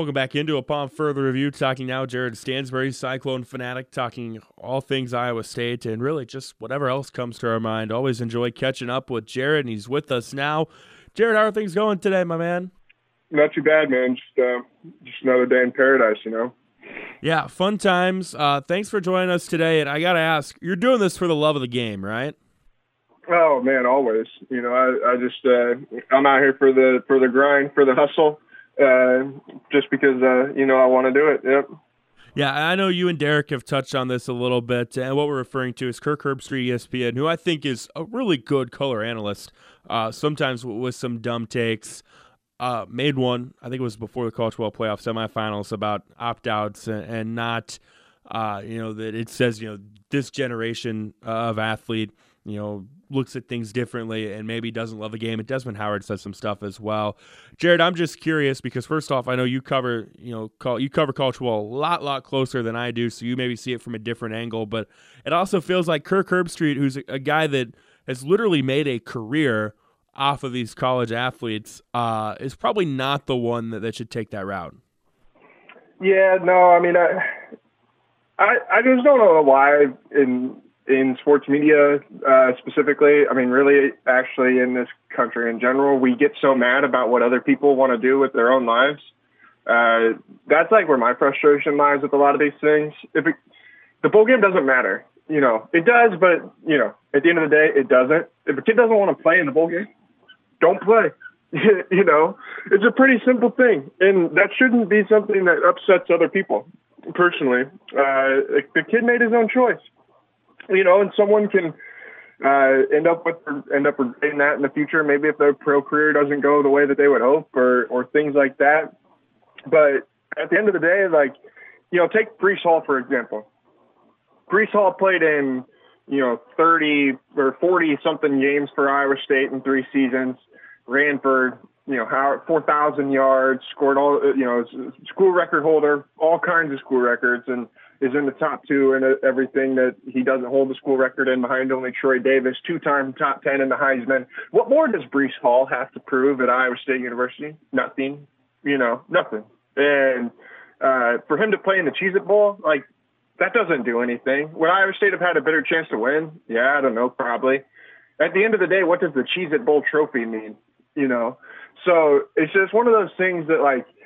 Welcome back into Upon Further Review, talking now Jared Stansbury, Cyclone fanatic, talking all things Iowa State and really just whatever else comes to our mind. Always enjoy catching up with Jared, and he's with us now. Jared, how are things going today, my man? Not too bad, man. Just uh, just another day in paradise, you know. Yeah, fun times. Uh, thanks for joining us today. And I got to ask, you're doing this for the love of the game, right? Oh man, always. You know, I, I just uh, I'm out here for the for the grind, for the hustle uh, just because uh, you know I want to do it. Yep. Yeah, I know you and Derek have touched on this a little bit, and what we're referring to is Kirk Herbstreit, ESPN, who I think is a really good color analyst. Uh, sometimes with some dumb takes. Uh, made one, I think it was before the College Football Playoff semifinals, about opt outs and, and, not, uh, you know, that it says, you know, this generation of athlete, you know, looks at things differently and maybe doesn't love the game. And Desmond Howard says some stuff as well. Jared, I'm just curious because first off, I know you cover you know call, you cover college football a lot lot closer than I do, so you maybe see it from a different angle. But it also feels like Kirk Herbstreit, who's a, a guy that has literally made a career off of these college athletes, uh, is probably not the one that, that should take that route. Yeah, no, I mean, I, I, I just don't know why in in sports media uh, specifically, I mean, really, actually, in this country in general, we get so mad about what other people want to do with their own lives. Uh, that's like where my frustration lies with a lot of these things. If it, the bowl game doesn't matter, you know, it does, but you know, at the end of the day, it doesn't. If a kid doesn't want to play in the bowl game, don't play. you know, it's a pretty simple thing, and that shouldn't be something that upsets other people. Personally, uh, the kid made his own choice you know, and someone can uh, end up with end up regretting that in the future. Maybe if their pro career doesn't go the way that they would hope, or or things like that. But at the end of the day, like you know, take Breece Hall for example. Breece Hall played in you know 30 or 40 something games for Iowa State in three seasons. Ran for you know how 4,000 yards, scored all you know school record holder, all kinds of school records, and is in the top two and everything that he doesn't hold the school record in behind only Troy Davis, two-time top 10 in the Heisman. What more does Breece Hall have to prove at Iowa State University? Nothing, you know, nothing. And uh, for him to play in the Cheez-It Bowl, like that doesn't do anything. Would Iowa State have had a better chance to win? Yeah, I don't know, probably. At the end of the day, what does the Cheez-It Bowl trophy mean? You know, so it's just one of those things that like –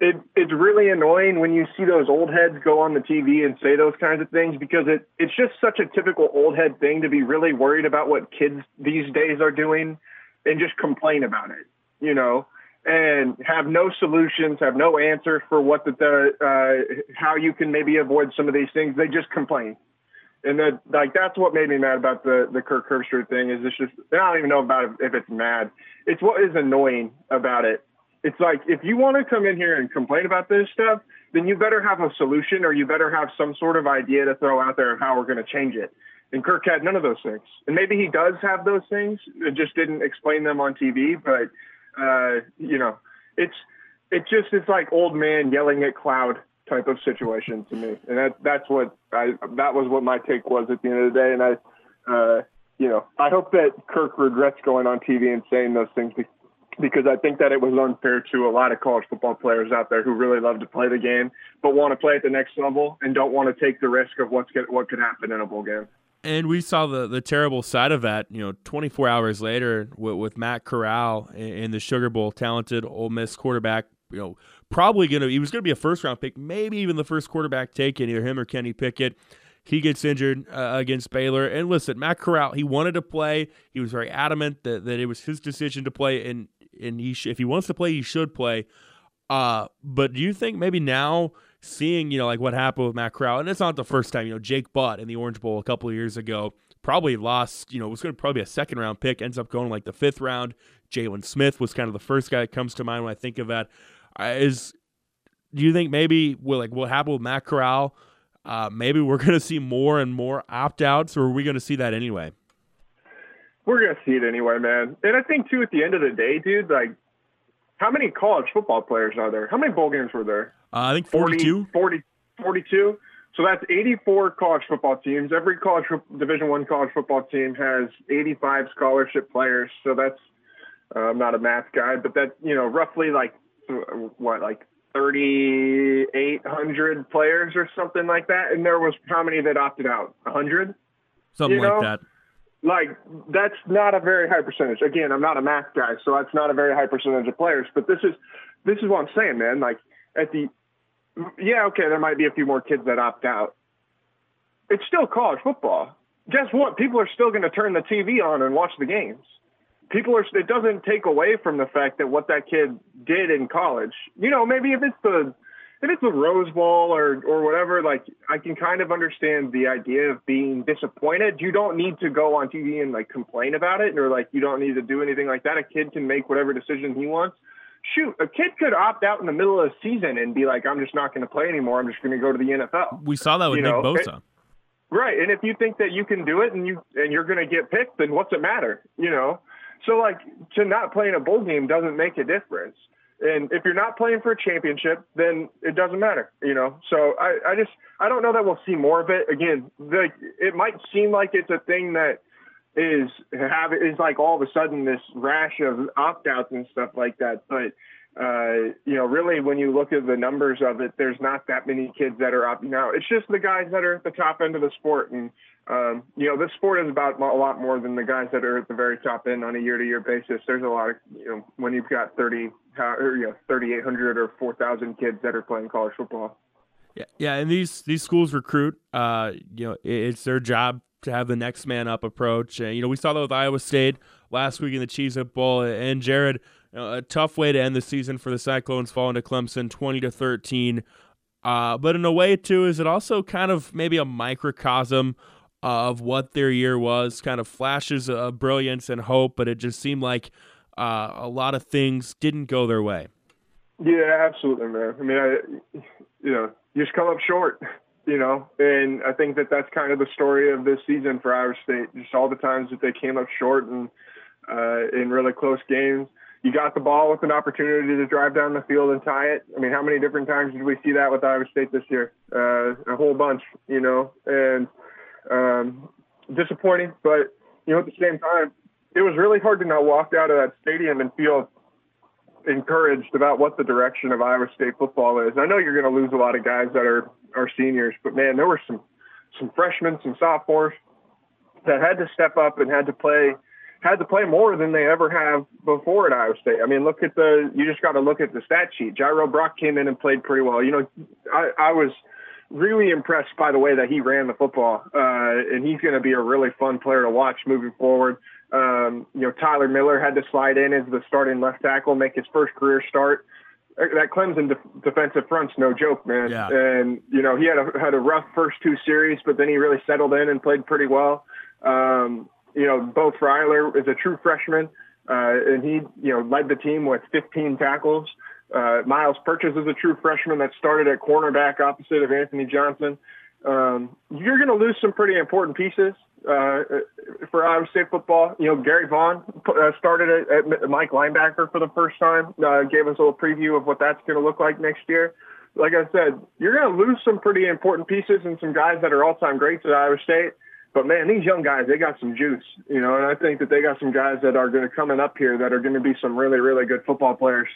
it, it's really annoying when you see those old heads go on the TV and say those kinds of things because it, it's just such a typical old head thing to be really worried about what kids these days are doing and just complain about it, you know, and have no solutions, have no answer for what the, the uh, how you can maybe avoid some of these things. They just complain. And that, like, that's what made me mad about the, the Kirk Herbstreit thing is it's just, I don't even know about it, if it's mad. It's what is annoying about it it's like if you want to come in here and complain about this stuff, then you better have a solution or you better have some sort of idea to throw out there of how we're going to change it. And Kirk had none of those things. And maybe he does have those things, it just didn't explain them on TV. But uh, you know, it's it just it's like old man yelling at cloud type of situation to me. And that that's what I that was what my take was at the end of the day. And I uh, you know, I hope that Kirk regrets going on TV and saying those things because I think that it was unfair to a lot of college football players out there who really love to play the game, but want to play at the next level and don't want to take the risk of what's get, what could happen in a bowl game. And we saw the the terrible side of that, you know, 24 hours later with, with Matt Corral in, the Sugar Bowl, talented Ole Miss quarterback, you know, probably gonna he was gonna be a first round pick, maybe even the first quarterback taken, either him or Kenny Pickett. He gets injured uh, against Baylor. And listen, Matt Corral, he wanted to play. He was very adamant that, that it was his decision to play. And and he sh- if he wants to play, he should play. Uh, but do you think maybe now seeing you know like what happened with Matt Corral, and it's not the first time. You know, Jake Butt in the Orange Bowl a couple of years ago probably lost. You know, was going to probably be a second round pick, ends up going like the fifth round. Jaylon Smith was kind of the first guy that comes to mind when I think of that. Is do you think maybe will like what happened with Matt Corral? Uh, maybe we're going to see more and more opt outs, or are we going to see that anyway? we're gonna see it anyway, man. And I think too, at the end of the day, dude, like, how many college football players are there? How many bowl games were there? Uh, I think 42. 40, 42. So that's 84 college football teams. Every college Division One college football team has 85 scholarship players. So that's uh, I'm not a math guy, but that you know roughly like what like 3,800 players or something like that. And there was how many that opted out? 100? Something You know? like that. like that's not a very high percentage. Again, I'm not a math guy, so that's not a very high percentage of players. But this is this is what I'm saying, man. Like at the yeah, okay, there might be a few more kids that opt out. It's still college football. Guess what? People are still going to turn the TV on and watch the games. People are. It doesn't take away from the fact that what that kid did in college. You know, maybe if it's the if it's the Rose Bowl or or whatever, like I can kind of understand the idea of being disappointed. You don't need to go on TV and like complain about it, or like you don't need to do anything like that. A kid can make whatever decision he wants. Shoot, a kid could opt out in the middle of the season and be like, "I'm just not going to play anymore. I'm just going to go to the NFL." We saw that with You Nick know, Bosa. Right. And if you think that you can do it and you and you're going to get picked, then what's it matter? You know. So like to not play in a bowl game doesn't make a difference. And if you're not playing for a championship, then it doesn't matter. You know. So I I just I don't know that we'll see more of it. Again, the it might seem like it's a thing that is have is like all of a sudden this rash of opt outs and stuff like that, but uh, you know, really, when you look at the numbers of it, there's not that many kids that are opting out. It's just the guys that are at the top end of the sport, and um, you know, this sport is about a lot more than the guys that are at the very top end on a year-to-year basis. There's a lot of, you know, when you've got 30, or, you know, 3,800 or 4,000 kids that are playing college football. Yeah, yeah, and these these schools recruit. Uh, you know, it- it's their job to have the next man up approach. And you know, we saw that with Iowa State last week in the Cheez Bowl. And Jared, a tough way to end the season for the Cyclones, falling to Clemson, twenty to thirteen. Uh, but in a way, too, is it also kind of maybe a microcosm of what their year was? Kind of flashes of brilliance and hope, but it just seemed like uh, a lot of things didn't go their way. Yeah, absolutely, man. I mean, I, you know, you just come up short, you know, and I think that that's kind of the story of this season for Iowa State. Just all the times that they came up short and uh, in really close games. You got the ball with an opportunity to drive down the field and tie it. I mean, how many different times did we see that with Iowa State this year? Uh, a whole bunch, you know, and um, disappointing. But you know, at the same time, it was really hard to not walk out of that stadium and feel encouraged about what the direction of Iowa State football is. I know you're going to lose a lot of guys that are are seniors, but man, there were some some freshmen, some sophomores that had to step up and had to play had to play more than they ever have before at Iowa State. I mean, look at the you just got to look at the stat sheet. Jirehl Brock came in and played pretty well. You know, I, I was really impressed by the way that he ran the football, uh, and he's going to be a really fun player to watch moving forward. Um, you know, Tyler Miller had to slide in as the starting left tackle, make his first career start. Uh, That Clemson def- defensive front's no joke, man. Yeah. And you know, he had a had a rough first two series, but then he really settled in and played pretty well. Um, you know, Beau Freyler is a true freshman, uh, and he you know led the team with 15 tackles. Uh, Myles Purchase is a true freshman that started at cornerback opposite of Anthony Johnson. Um, you're going to lose some pretty important pieces uh, for Iowa State football. You know, Gary Vaughn uh, started at, at Mike linebacker for the first time. Uh, gave us a little preview of what that's going to look like next year. Like I said, you're going to lose some pretty important pieces and some guys that are all-time greats at Iowa State. But man, these young guys, they got some juice, you know, and I think that they got some guys that are going to coming up here that are going to be some really, really good football players.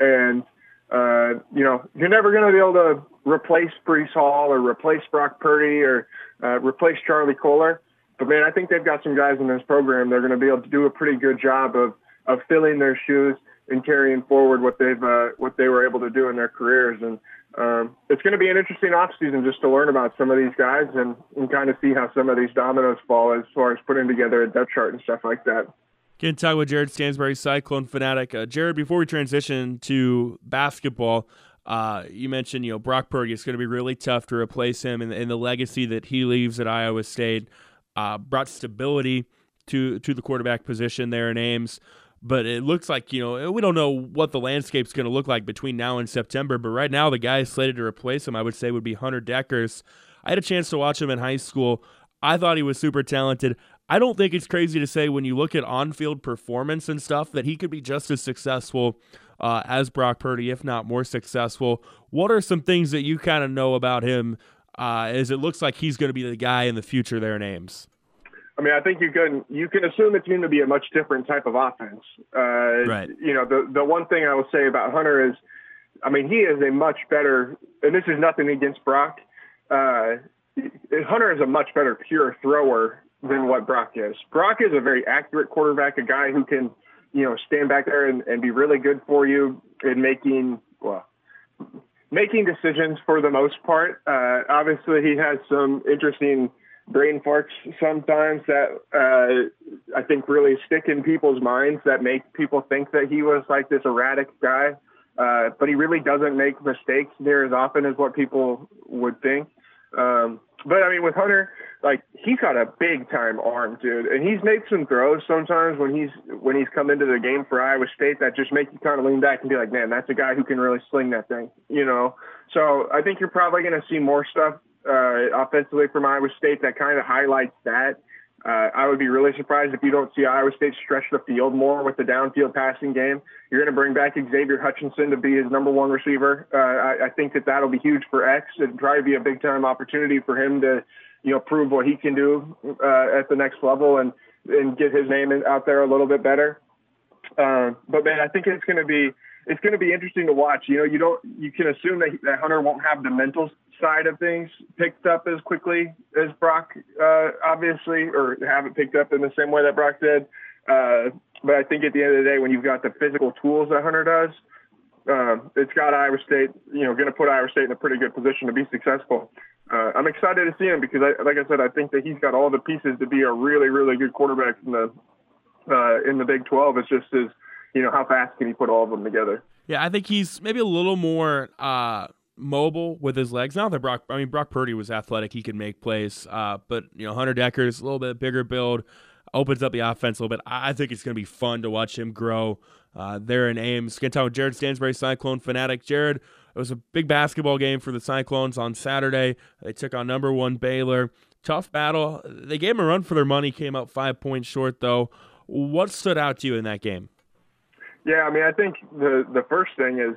And uh, you know, you're never going to be able to replace Breece Hall or replace Brock Purdy or uh, replace Charlie Kolar. But man, I think they've got some guys in this program. They're going to be able to do a pretty good job of of filling their shoes and carrying forward what they've uh, what they were able to do in their careers. And um, it's going to be an interesting offseason just to learn about some of these guys and, and kind of see how some of these dominoes fall as far as putting together a depth chart and stuff like that. Getting talk with Jared Stansbury, Cyclone fanatic. Uh, Jared, before we transition to basketball, uh, you mentioned you know Brock Purdy. It's going to be really tough to replace him, and, and the legacy that he leaves at Iowa State uh, brought stability to to the quarterback position there in Ames. But it looks like you know we don't know what the landscape's going to look like between now and September. But right now, the guy slated to replace him, I would say, would be Hunter Dekkers. I had a chance to watch him in high school. I thought he was super talented. I don't think it's crazy to say when you look at on-field performance and stuff that he could be just as successful uh, as Brock Purdy, if not more successful. What are some things that you kind of know about him? Uh, as it looks like he's going to be the guy in the future there in Ames. I mean, I think you can you can assume it's going to be a much different type of offense. Uh, Right. You know, the the one thing I will say about Hunter is I mean, he is a much better, and this is nothing against Brock. Uh, Hunter is a much better pure thrower than what Brock is. Brock is a very accurate quarterback, a guy who can, you know, stand back there and, and be really good for you in making, well, making decisions for the most part. Uh, obviously, he has some interesting brain farts sometimes that uh, I think really stick in people's minds that make people think that he was like this erratic guy. Uh, but he really doesn't make mistakes near as often as what people would think. Um, but I mean, with Hunter, like he's got a big time arm, dude, and he's made some throws sometimes when he's when he's come into the game for Iowa State that just make you kind of lean back and be like, man, that's a guy who can really sling that thing, you know. So I think you're probably going to see more stuff offensively from Iowa State that kind of highlights that. Uh, I would be really surprised if you don't see Iowa State stretch the field more with the downfield passing game. You're going to bring back Xavier Hutchinson to be his number one receiver. Uh, I, I think that that'll be huge for X. It'd probably be a big time opportunity for him to, you know, prove what he can do uh, at the next level and and get his name out there a little bit better. Uh, but man, I think it's going to be it's going to be interesting to watch. You know, you don't you can assume that, that Hunter won't have the mental side of things picked up as quickly as Brock, uh, obviously, or haven't picked up in the same way that Brock did. Uh, but I think at the end of the day, when you've got the physical tools that Hunter does, uh, it's got Iowa State, you know, going to put Iowa State in a pretty good position to be successful. Uh, I'm excited to see him because, I, like I said, I think that he's got all the pieces to be a really, really good quarterback in the uh, in the Big 12. It's just his, you know, how fast can he put all of them together? Yeah, I think he's maybe a little more uh, mobile with his legs. Not that Brock, I mean, Brock Purdy was athletic; he could make plays. Uh, but you know, Hunter Dekkers a little bit bigger build, opens up the offense a little bit. I think it's going to be fun to watch him grow uh, there in Ames. Going to talk with Jared Stansbury, Cyclone fanatic. Jared, it was a big basketball game for the Cyclones on Saturday. They took on number one Baylor. Tough battle. They gave them a run for their money. Came out five points short though. What stood out to you in that game? Yeah, I mean, I think the the first thing is,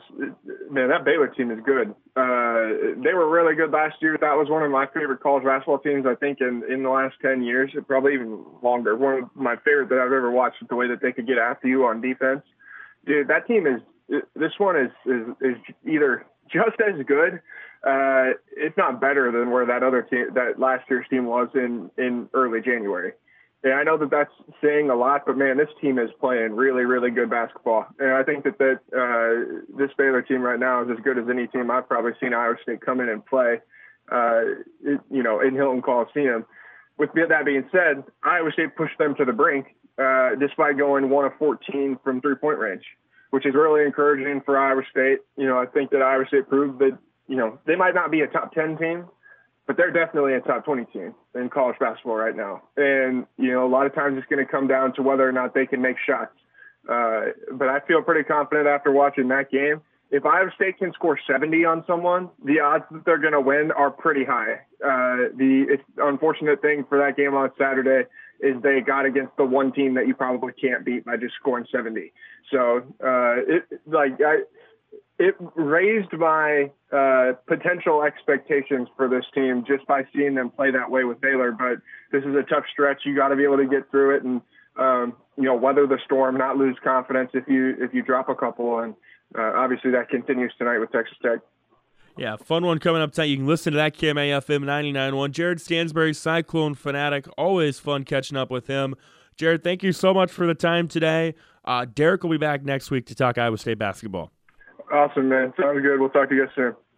man, that Baylor team is good. Uh, they were really good last year. That was one of my favorite college basketball teams. I think in in the last ten years, probably even longer. One of my favorite that I've ever watched. The way that they could get after you on defense, dude. That team is. This one is is is either just as good, uh, if not better than where that other team, that last year's team was in in early January. And I know that that's saying a lot, but man, this team is playing really, really good basketball. And I think that that uh, this Baylor team right now is as good as any team I've probably seen Iowa State come in and play. Uh, it, you know, in Hilton Coliseum. With that being said, Iowa State pushed them to the brink, uh, despite going one of 14 from three-point range, which is really encouraging for Iowa State. You know, I think that Iowa State proved that you know they might not be a top 10 team, but they're definitely a top 20 team in college basketball right now. And, you know, a lot of times it's going to come down to whether or not they can make shots. Uh, but I feel pretty confident after watching that game. If Iowa State can score 70 on someone, the odds that they're going to win are pretty high. Uh, the unfortunate thing for that game on Saturday is they got against the one team that you probably can't beat by just scoring 70. So, uh, it, like, I, it raised my uh, potential expectations for this team just by seeing them play that way with Baylor. But this is a tough stretch. You got to be able to get through it and um, you know weather the storm, not lose confidence if you if you drop a couple. And uh, obviously that continues tonight with Texas Tech. Yeah, fun one coming up tonight. You can listen to that KMAFM 99.1. Jared Stansbury, Cyclone Fanatic. Always fun catching up with him. Jared, thank you so much for the time today. Uh, Derek will be back next week to talk Iowa State basketball. Awesome, man. Sounds good. We'll talk to you guys soon.